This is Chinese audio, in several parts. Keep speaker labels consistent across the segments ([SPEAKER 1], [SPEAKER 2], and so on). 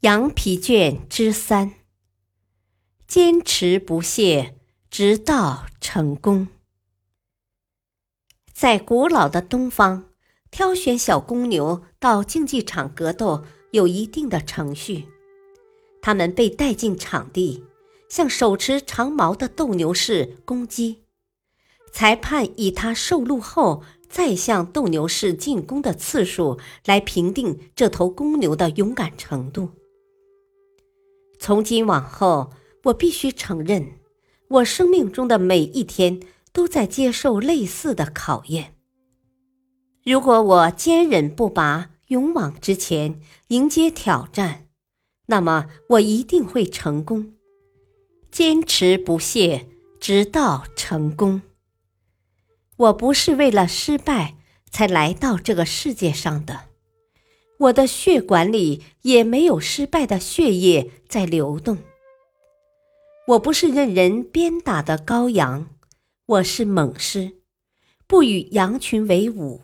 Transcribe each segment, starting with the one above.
[SPEAKER 1] 羊皮卷之三：坚持不懈，直到成功。在古老的东方，挑选小公牛到竞技场格斗有一定的程序。它们被带进场地，向手持长矛的斗牛士攻击。裁判以它受戮后再向斗牛士进攻的次数来评定这头公牛的勇敢程度。从今往后，我必须承认，我生命中的每一天都在接受类似的考验。如果我坚韧不拔、勇往直前，迎接挑战，那么我一定会成功。坚持不懈，直到成功。我不是为了失败才来到这个世界上的。我的血管里也没有失败的血液在流动。我不是任人鞭打的羔羊，我是猛狮，不与羊群为伍。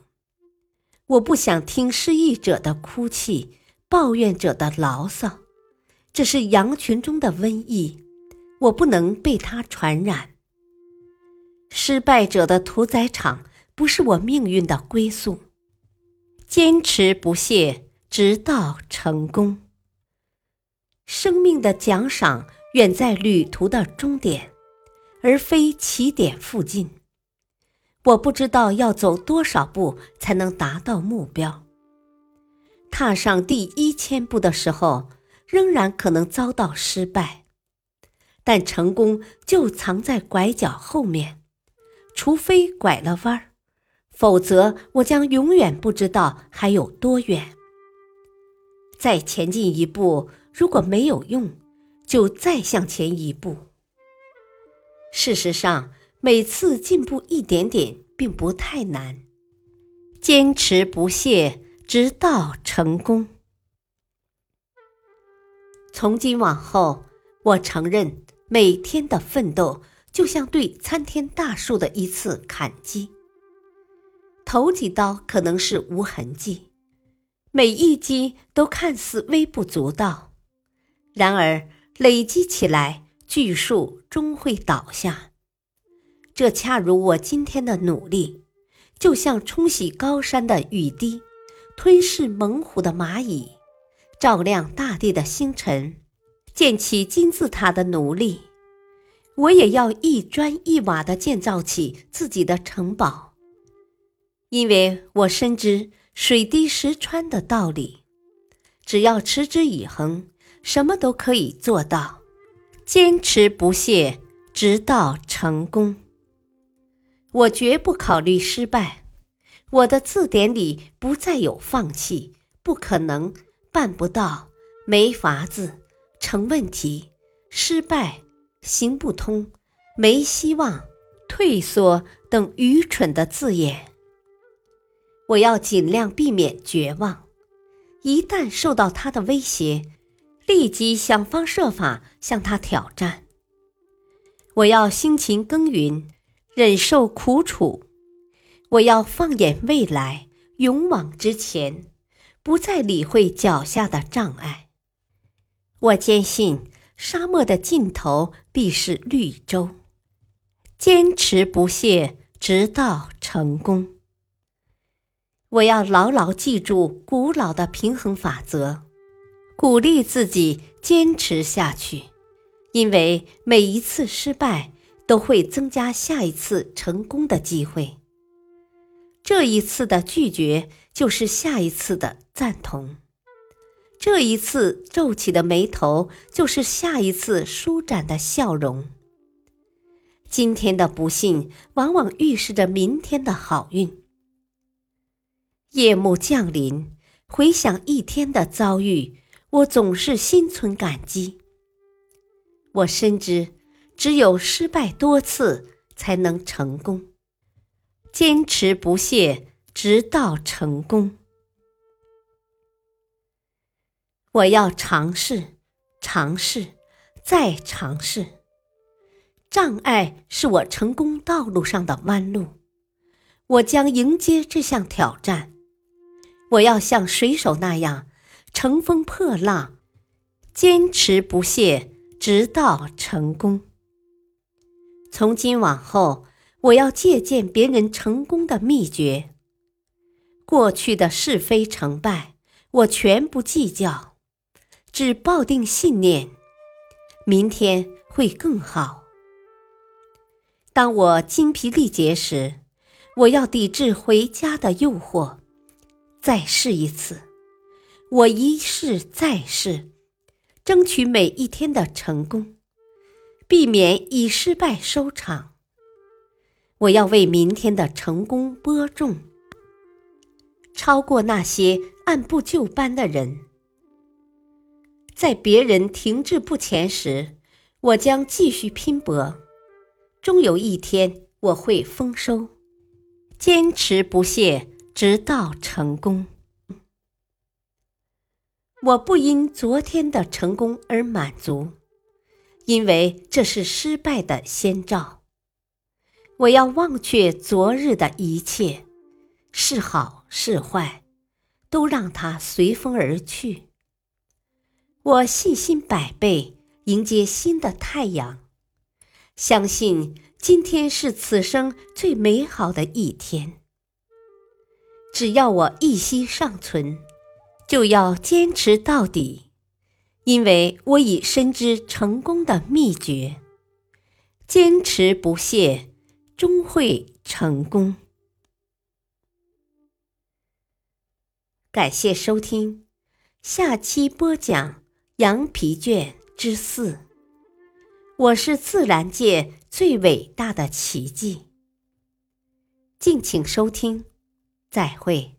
[SPEAKER 1] 我不想听失意者的哭泣，抱怨者的牢骚，这是羊群中的瘟疫，我不能被它传染。失败者的屠宰场不是我命运的归宿。坚持不懈。直到成功。生命的奖赏远在旅途的终点，而非起点附近。我不知道要走多少步才能达到目标。踏上第一千步的时候，仍然可能遭到失败，但成功就藏在拐角后面。除非拐了弯儿，否则我将永远不知道还有多远。再前进一步，如果没有用，就再向前一步。事实上，每次进步一点点并不太难。坚持不懈，直到成功。从今往后，我承认，每天的奋斗就像对参天大树的一次砍击。头几刀可能是无痕迹。每一击都看似微不足道，然而累积起来，巨树终会倒下。这恰如我今天的努力，就像冲洗高山的雨滴，吞噬猛虎的蚂蚁，照亮大地的星辰，建起金字塔的奴隶。我也要一砖一瓦地建造起自己的城堡，因为我深知。水滴石穿的道理，只要持之以恒，什么都可以做到。坚持不懈，直到成功。我绝不考虑失败，我的字典里不再有放弃、不可能、办不到、没法子、成问题、失败、行不通、没希望、退缩等愚蠢的字眼。我要尽量避免绝望，一旦受到他的威胁，立即想方设法向他挑战。我要辛勤耕耘，忍受苦楚。我要放眼未来，勇往直前，不再理会脚下的障碍。我坚信，沙漠的尽头必是绿洲。坚持不懈，直到成功。我要牢牢记住古老的平衡法则，鼓励自己坚持下去，因为每一次失败都会增加下一次成功的机会。这一次的拒绝就是下一次的赞同，这一次皱起的眉头就是下一次舒展的笑容。今天的不幸往往预示着明天的好运。夜幕降临，回想一天的遭遇，我总是心存感激。我深知，只有失败多次，才能成功。坚持不懈，直到成功。我要尝试，尝试，再尝试。障碍是我成功道路上的弯路，我将迎接这项挑战。我要像水手那样乘风破浪，坚持不懈，直到成功。从今往后，我要借鉴别人成功的秘诀。过去的是非成败，我全不计较。只抱定信念，明天会更好。当我精疲力竭时，我要抵制回家的诱惑，再试一次。我一试再试，争取每一天的成功，避免以失败收场。我要为明天的成功播种，超过那些按部就班的人。在别人停滞不前时，我将继续拼搏。终有一天，我会丰收。坚持不懈，直到成功。我不因昨天的成功而满足，因为这是失败的先兆。我要忘却昨日的一切，是好是坏，都让它随风而去。我信心百倍，迎接新的太阳，相信今天是此生最美好的一天。只要我一息尚存，就要坚持到底，因为我已深知成功的秘诀：坚持不懈，终会成功。感谢收听，下期播讲。羊皮卷之四，我是自然界最伟大的奇迹。敬请收听，再会。